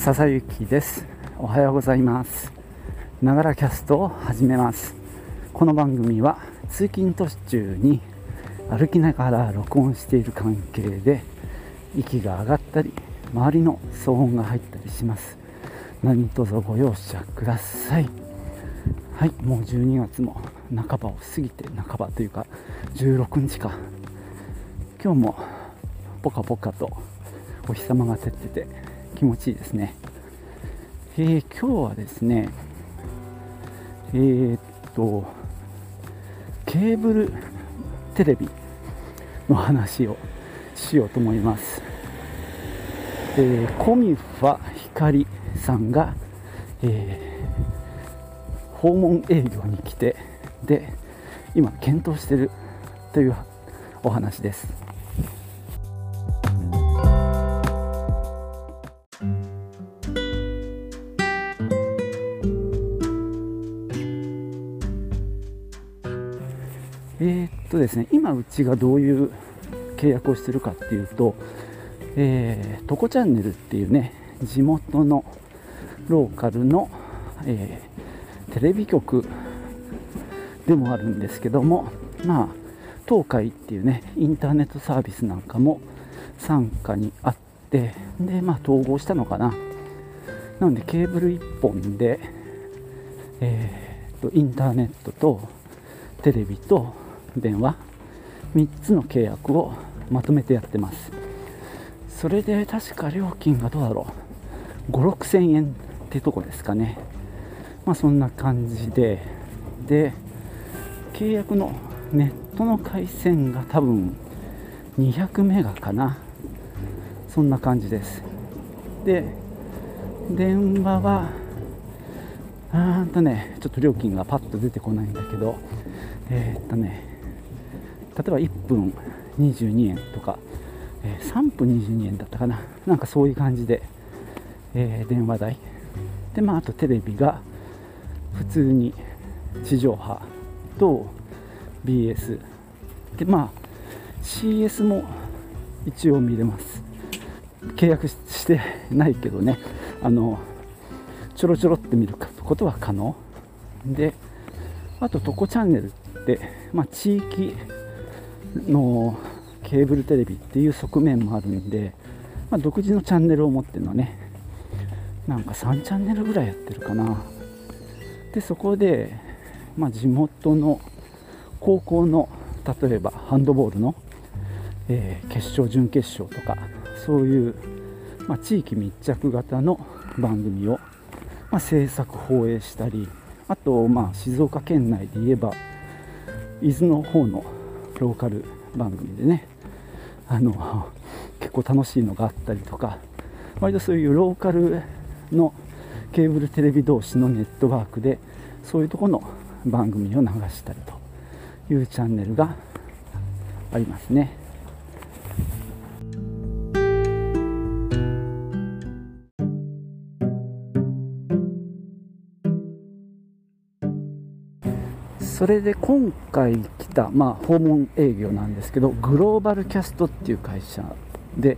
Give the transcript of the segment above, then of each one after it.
笹幸です。おはようございます。ながらキャストを始めます。この番組は通勤途中に歩きながら録音している関係で息が上がったり周りの騒音が入ったりします。何卒ご容赦ください。はいもう12月も半ばを過ぎて半ばというか16日か。今日もポカポカとお日様が照ってて気持ちいいですね、えー、今日はですねえー、っとケーブルテレビの話をしようと思います、えー、コミファ光さんが、えー、訪問営業に来てで今検討してるというお話です。ですね今うちがどういう契約をしてるかっていうと、えー、トコチャンネルっていうね地元のローカルの、えー、テレビ局でもあるんですけどもまあ東海っていうねインターネットサービスなんかも傘下にあってでまあ統合したのかな。なのでケーブル1本でえー、とインターネットとテレビと電話。3つの契約をまとめてやってます。それで確か料金がどうだろう。5 6 0 0円ってとこですかね。まあそんな感じで。で契約のネットの回線が多分200メガかな。そんな感じです。で電話はあーとねちょっと料金がパッと出てこないんだけどえー、っとね例えば1分22円とか、えー、3分22円だったかな。なんかそういう感じで、えー、電話代。でまああとテレビが普通に地上波と BS でまあ CS も一応見れます。契約してないけどね。あのちょろちょろって見ることは可能。であとトコチャンネルって、まあ、地域のケーブルテレビっていう側面もあるんで、まあ、独自のチャンネルを持ってるのねなんか3チャンネルぐらいやってるかな。でそこで、まあ、地元の高校の例えばハンドボールの、えー、決勝準決勝とかそういう、まあ、地域密着型の番組を、まあ、制作放映したりあと、まあ、静岡県内で言えば伊豆の方のローカル番組でねあの結構楽しいのがあったりとか割とそういうローカルのケーブルテレビ同士のネットワークでそういうとこの番組を流したりというチャンネルがありますね。それで今回来た、まあ、訪問営業なんですけどグローバルキャストっていう会社で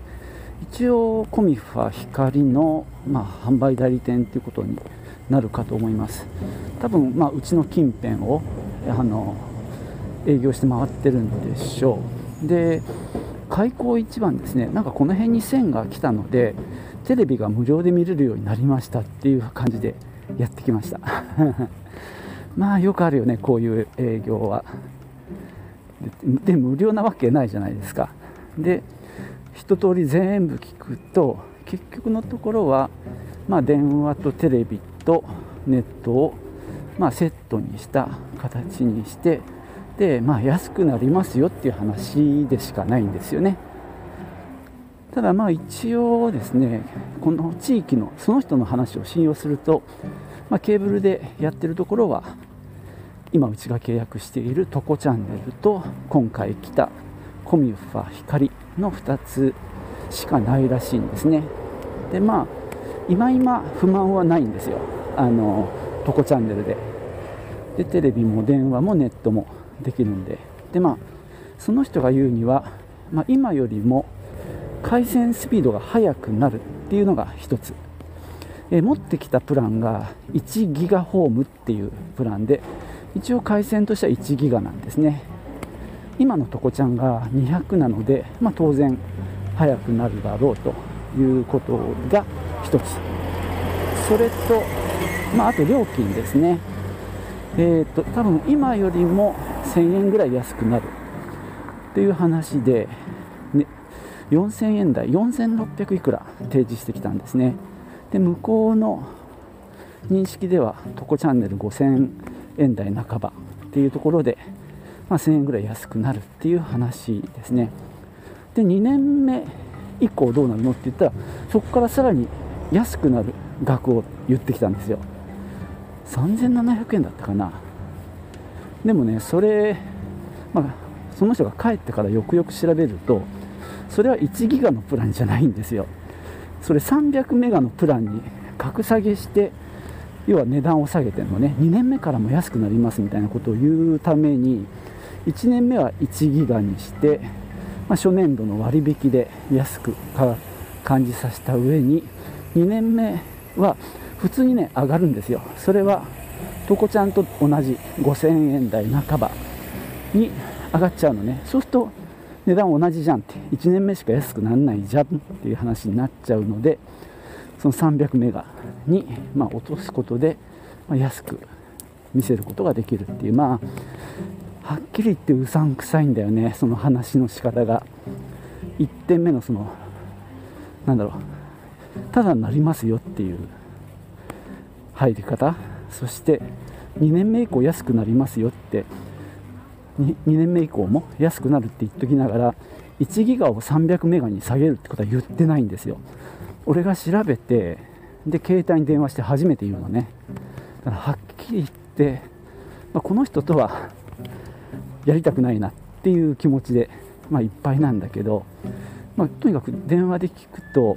一応コミファ光の、まあ、販売代理店っていうことになるかと思います。多分、まあ、うちの近辺をあの営業して回ってるんでしょう。で開口一番ですねなんかこの辺に線が来たのでテレビが無料で見れるようになりましたっていう感じでやってきました。まあよくあるよねこういう営業は。で無料なわけないじゃないですか。で一通り全部聞くと結局のところは、まあ、電話とテレビとネットを、まあ、セットにした形にしてで、まあ、安くなりますよっていう話でしかないんですよね。ただまあ一応ですねこの地域のその人の話を信用するとまあ、ケーブルでやってるところは今うちが契約しているトコチャンネルと今回来たコミュファ光の2つしかないらしいんですね。でまあ今今不満はないんですよ。あのトコチャンネルで。でテレビも電話もネットもできるんで。でまあその人が言うには、まあ、今よりも回線スピードが速くなるっていうのが一つ。え、持ってきたプランが1ギガホームっていうプランで一応回線としては1ギガなんですね。今のとこちゃんが200なので、まあ、当然速くなるだろうということが1つ。それと、まあ、あと料金ですね。えーと、多分今よりも1000円ぐらい安くなるっていう話で、ね、4000円台4600いくら提示してきたんですね。で向こうの認識ではトコチャンネル5000円台半ばっていうところで、まあ、1000円ぐらい安くなるっていう話ですね。で2年目以降どうなるのって言ったらそこからさらに安くなる額を言ってきたんですよ。3700円だったかな。でもねそれ、まあ、その人が帰ってからよくよく調べるとそれは1ギガのプランじゃないんですよ。それ300メガのプランに格下げして要は値段を下げてるのね。2年目からも安くなりますみたいなことを言うために1年目は1ギガにして、まあ、初年度の割引で安く感じさせた上に2年目は普通にね上がるんですよ。それはとこちゃんと同じ5000円台半ばに上がっちゃうのね。そうすると値段同じじゃんって。1年目しか安くならないじゃんっていう話になっちゃうのでその300メガに、まあ、落とすことで、ま、安く見せることができるっていう。まあはっきり言ってうさんくさいんだよねその話の仕方が。1点目のそのなんだろうただなりますよっていう。入り方。そして2年目以降安くなりますよって 2, 2年目以降も安くなるって言っときながら1ギガを300メガに下げるってことは言ってないんですよ。俺が調べてで携帯に電話して初めて言うのね。だからはっきり言って、まあ、この人とはやりたくないなっていう気持ちで、まあ、いっぱいなんだけど、まあ、とにかく電話で聞くと、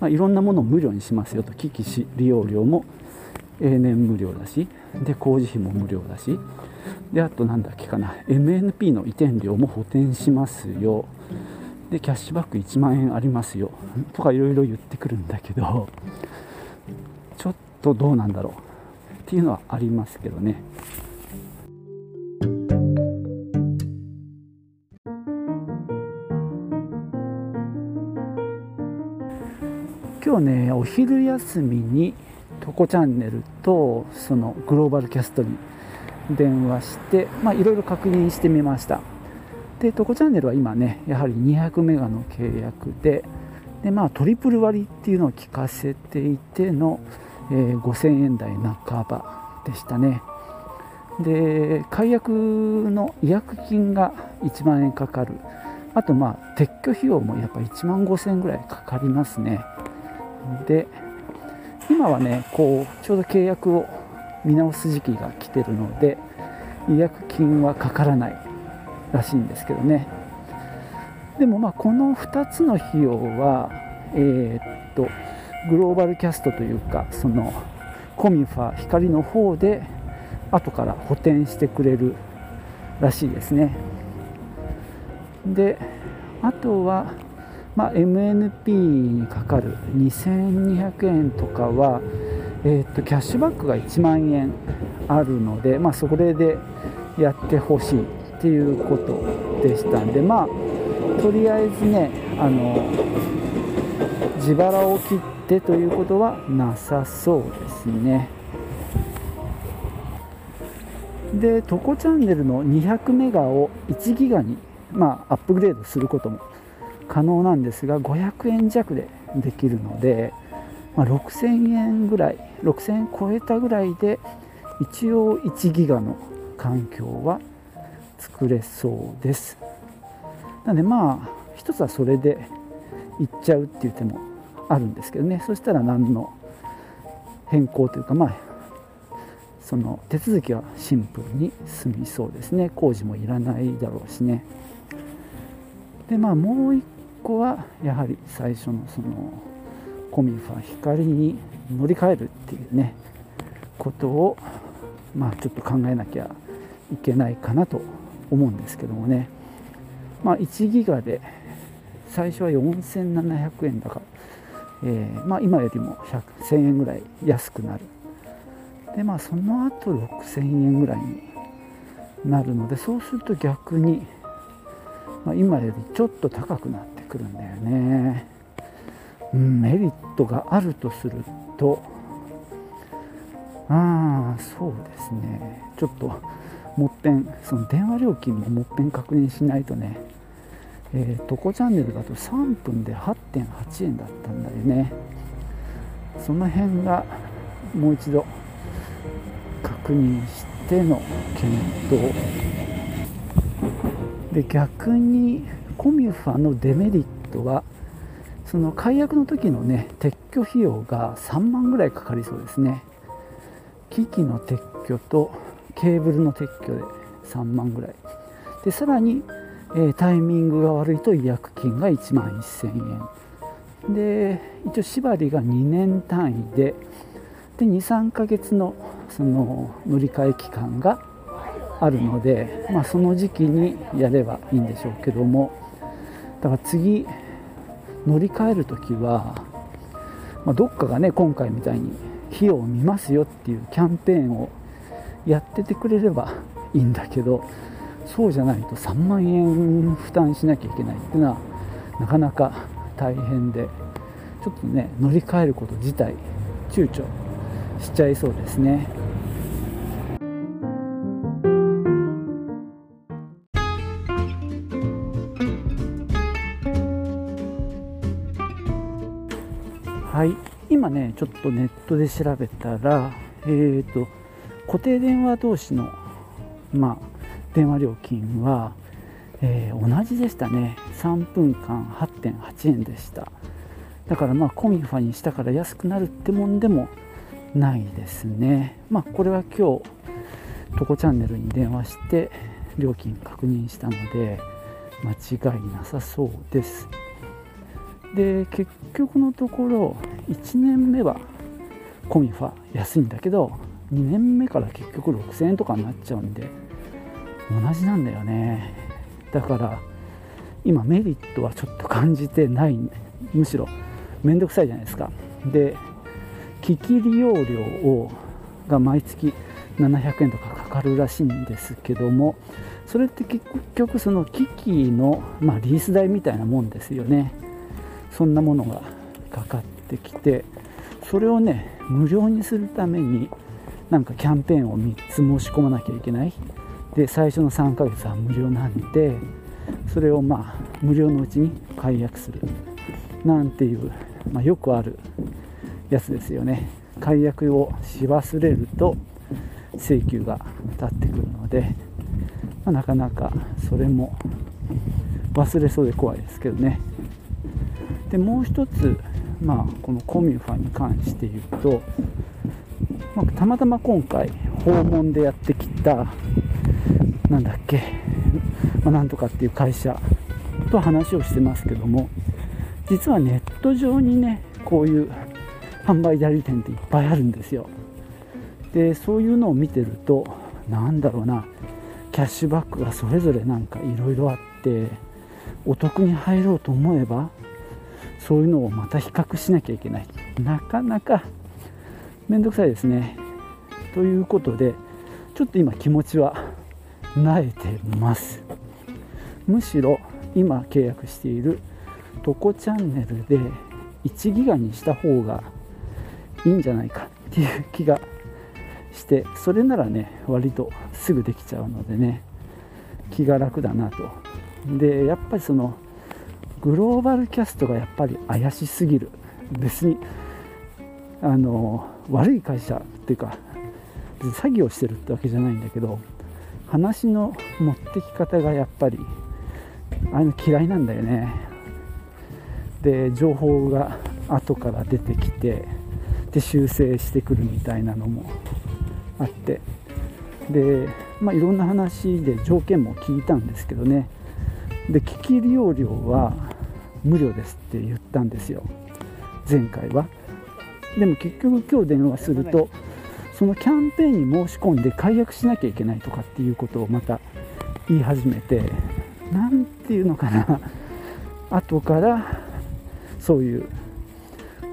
まあ、いろんなものを無料にしますよと機器利用料も永年無料だしで工事費も無料だし。であと何だっけかな。MNP の移転料も補填しますよ。でキャッシュバック1万円ありますよ。とかいろいろ言ってくるんだけどちょっとどうなんだろう。っていうのはありますけどね。今日ねお昼休みにトコチャンネルとそのグローバルキャストに電話していろいろ確認してみました。でトコチャンネルは今ねやはり200メガの契約でで、まあ、トリプル割っていうのを聞かせていての、えー、5000円台半ばでしたね。で解約の違約金が1万円かかる。あとまあ撤去費用もやっぱ1万5000円ぐらいかかりますね。で今はねこうちょうど契約を見直す時期が来てるので違約金はかからないらしいんですけどね。でもまあこの2つの費用はえー、っとグローバルキャストというかそのコミファ光の方で後から補填してくれるらしいですね。であとはまあ、MNP にかかる2200円とかは、えー、とキャッシュバックが1万円あるので、まあ、それでやってほしいっていうことでしたんでまあとりあえずねあの自腹を切ってということはなさそうですね。でトコチャンネルの200メガを1ギガに、まあ、アップグレードすることも可能なんですが500円弱でできるので、まあ、6000円ぐらい6000円超えたぐらいで一応1ギガの環境は作れそうです。なのでまあ一つはそれでいっちゃうっていう手もあるんですけどね。そしたら何の変更というかまあその手続きはシンプルに済みそうですね。工事もいらないだろうしね。でまあもう一こはやはり最初のそのコミファ光に乗り換えるっていうねことをまあちょっと考えなきゃいけないかなと思うんですけどもね。まあ1ギガで最初は4700円だかえー、まあ、今よりも1000円ぐらい安くなる。でまあその後6000円ぐらいになるのでそうすると逆に、まあ、今よりちょっと高くなってくるんだよね、うん、メリットがあるとすると。ああそうですね。ちょっともっぺんその電話料金ももっぺん確認しないとね。えー、トコチャンネルだと3分で8.8円だったんだよね。その辺がもう一度確認しての検討。で逆にコミュファのデメリットはその解約の時のね撤去費用が3万ぐらいかかりそうですね。機器の撤去とケーブルの撤去で3万ぐらい。でさらにえタイミングが悪いと違約金が1万1000円。で一応縛りが2年単位でで23ヶ月のその乗り換え期間があるので、まあ、その時期にやればいいんでしょうけども。だから次乗り換える時は、まあ、どっかがね今回みたいに費用を見ますよっていうキャンペーンをやっててくれればいいんだけどそうじゃないと3万円負担しなきゃいけないっていうのはなかなか大変でちょっとね乗り換えること自体躊躇しちゃいそうですね。ちょっとネットで調べたらえ、ー、と固定電話同士のまあ電話料金は、えー、同じでしたね。3分間8.8円でした。だからまあコミファにしたから安くなるってもんでもないですね。まあこれは今日トコチャンネルに電話して料金確認したので間違いなさそうです。で結局のところ1年目はコミファ安いんだけど2年目から結局6000円とかになっちゃうんで同じなんだよね。だから今メリットはちょっと感じてない。むしろ面倒くさいじゃないですか。で機器利用料をが毎月700円とかかかるらしいんですけどもそれって結局その機器の、まあ、リース代みたいなもんですよね。そんなものがかかってきてそれをね無料にするためになんかキャンペーンを3つ申し込まなきゃいけない。で最初の3ヶ月は無料なんでそれをまあ無料のうちに解約する。なんていう、まあ、よくあるやつですよね。解約をし忘れると請求が立ってくるので、まあ、なかなかそれも忘れそうで怖いですけどね。でもう一つ、まあ、このコミュファに関して言うと、まあ、たまたま今回訪問でやってきたなんだっけ、まあ、なんとかっていう会社と話をしてますけども実はネット上にねこういう販売代理店っていっぱいあるんですよ。でそういうのを見てるとなんだろうなキャッシュバックがそれぞれなんかいろいろあってお得に入ろうと思えばそういうのをまた比較しなきゃいけない。なかなかめんどくさいですね。ということでちょっと今気持ちは慣れてます。むしろ今契約しているトコチャンネルで1ギガにした方がいいんじゃないかっていう気がしてそれならね割とすぐできちゃうのでね気が楽だなと。でやっぱりそのグローバルキャストがやっぱり怪しすぎる。別にあの悪い会社っていうか詐欺をしてるってわけじゃないんだけど話の持ってき方がやっぱりああいうの嫌いなんだよね。で情報が後から出てきてで修正してくるみたいなのもあって。で、まあ、いろんな話で条件も聞いたんですけどね。で機器利用料は無料ですって言ったんですよ。前回は。でも結局今日電話するとそのキャンペーンに申し込んで解約しなきゃいけないとかっていうことをまた言い始めて何ていうのかな。後からそういう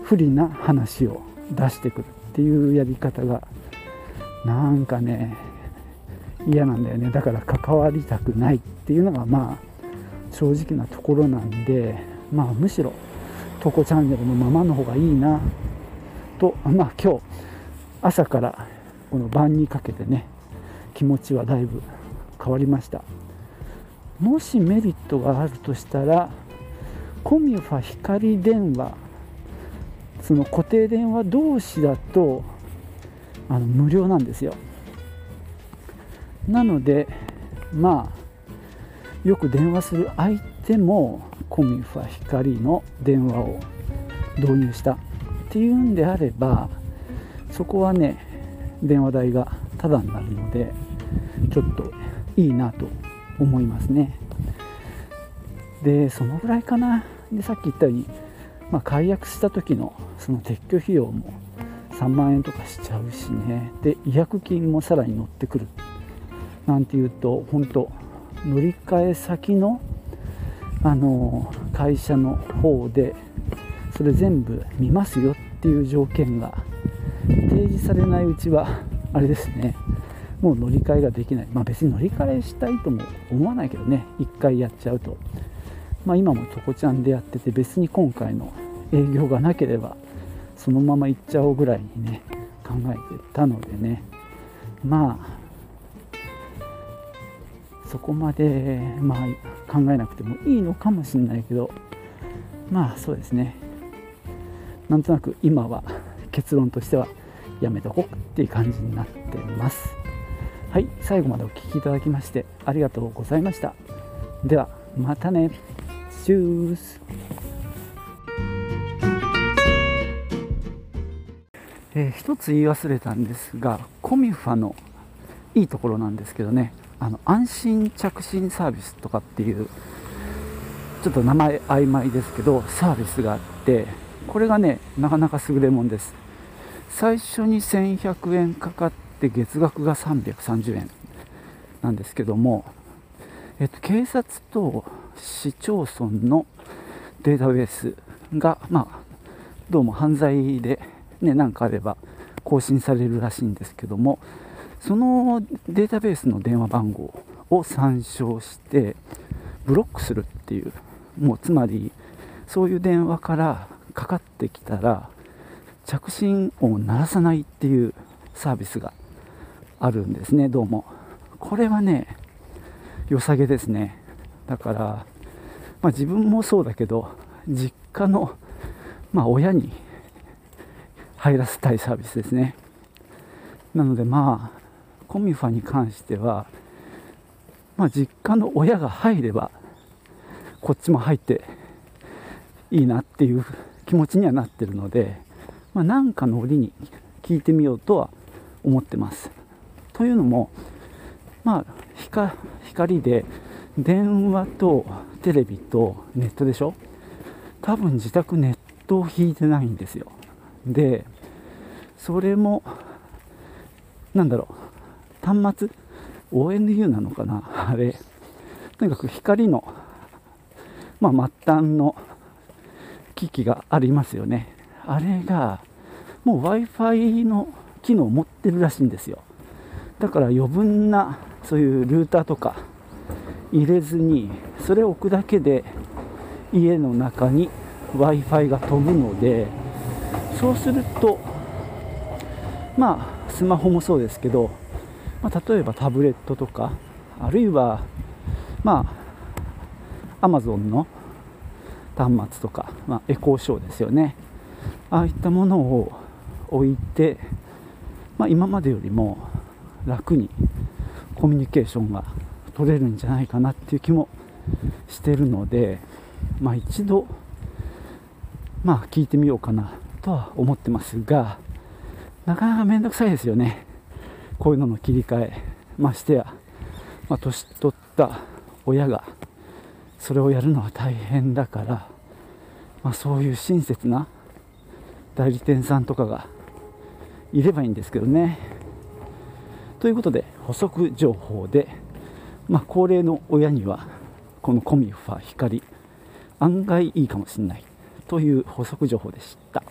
不利な話を出してくるっていうやり方がなんかね嫌なんだよね。だから関わりたくないっていうのがまあ正直なところなんでまあむしろトコチャンネルのままの方がいいなとまあ今日朝からこの晩にかけてね気持ちはだいぶ変わりました。もしメリットがあるとしたらコミュファ光電話その固定電話同士だとあの無料なんですよ。なのでまあよく電話する相手もコミファ光の電話を導入したっていうんであればそこはね電話代がタダになるのでちょっといいなと思いますね。でそのぐらいかな。でさっき言ったように、まあ、解約した時のその撤去費用も3万円とかしちゃうしね。で違約金もさらに乗ってくる。なんていうと本当乗り換え先のあの会社の方でそれ全部見ますよっていう条件が提示されないうちはあれですね。もう乗り換えができない。まあ別に乗り換えしたいとも思わないけどね。1回やっちゃうと。まあ今もトコちゃんでやってて別に今回の営業がなければそのまま行っちゃおうぐらいにね考えてたのでね。まあそこまで、まあ、考えなくてもいいのかもしれないけどまあそうですね。なんとなく今は結論としてはやめとこうっていう感じになってます。はい最後までお聴きいただきましてありがとうございました。ではまたね。チュース。えー、一つ言い忘れたんですがコミファのいいところなんですけどね。あの安心着信サービスとかっていうちょっと名前曖昧ですけどサービスがあってこれがねなかなか優れもんです。最初に1100円かかって月額が330円なんですけども、えっと、警察と市町村のデータベースが、まあ、どうも犯罪で、ね、なんかあれば更新されるらしいんですけどもそのデータベースの電話番号を参照してブロックするっていうもうつまりそういう電話からかかってきたら着信音を鳴らさないっていうサービスがあるんですねどうも。これはね良さげですね。だから、まあ、自分もそうだけど実家の、まあ、親に入らせたいサービスですね。なのでまあコミファに関しては、まあ、実家の親が入ればこっちも入っていいなっていう気持ちにはなってるので、まあ、なんかの折に聞いてみようとは思ってます。というのも、まあ、光で電話とテレビとネットでしょ？多分自宅ネットを引いてないんですよ。で、それも、なんだろう、端末？ONU なのかな？あれ。とにかく光の、まあ、末端の機器がありますよね。あれがもう w i f i の機能を持ってるらしいんですよ。だから余分なそういうルーターとか入れずにそれを置くだけで家の中に w i f i が飛ぶのでそうするとまあスマホもそうですけどまあ、例えばタブレットとかあるいはまあ Amazon の端末とか、まあ、エコーショーですよね。ああいったものを置いて、まあ、今までよりも楽にコミュニケーションが取れるんじゃないかなっていう気もしてるので、まあ、一度、まあ、聞いてみようかなとは思ってますがなかなか面倒くさいですよね。こういうのの切り替えましてや、まあ、年取った親がそれをやるのは大変だから、まあ、そういう親切な代理店さんとかがいればいいんですけどね。ということで補足情報で、まあ、高齢の親にはこのコミファ光案外いいかもしれないという補足情報でした。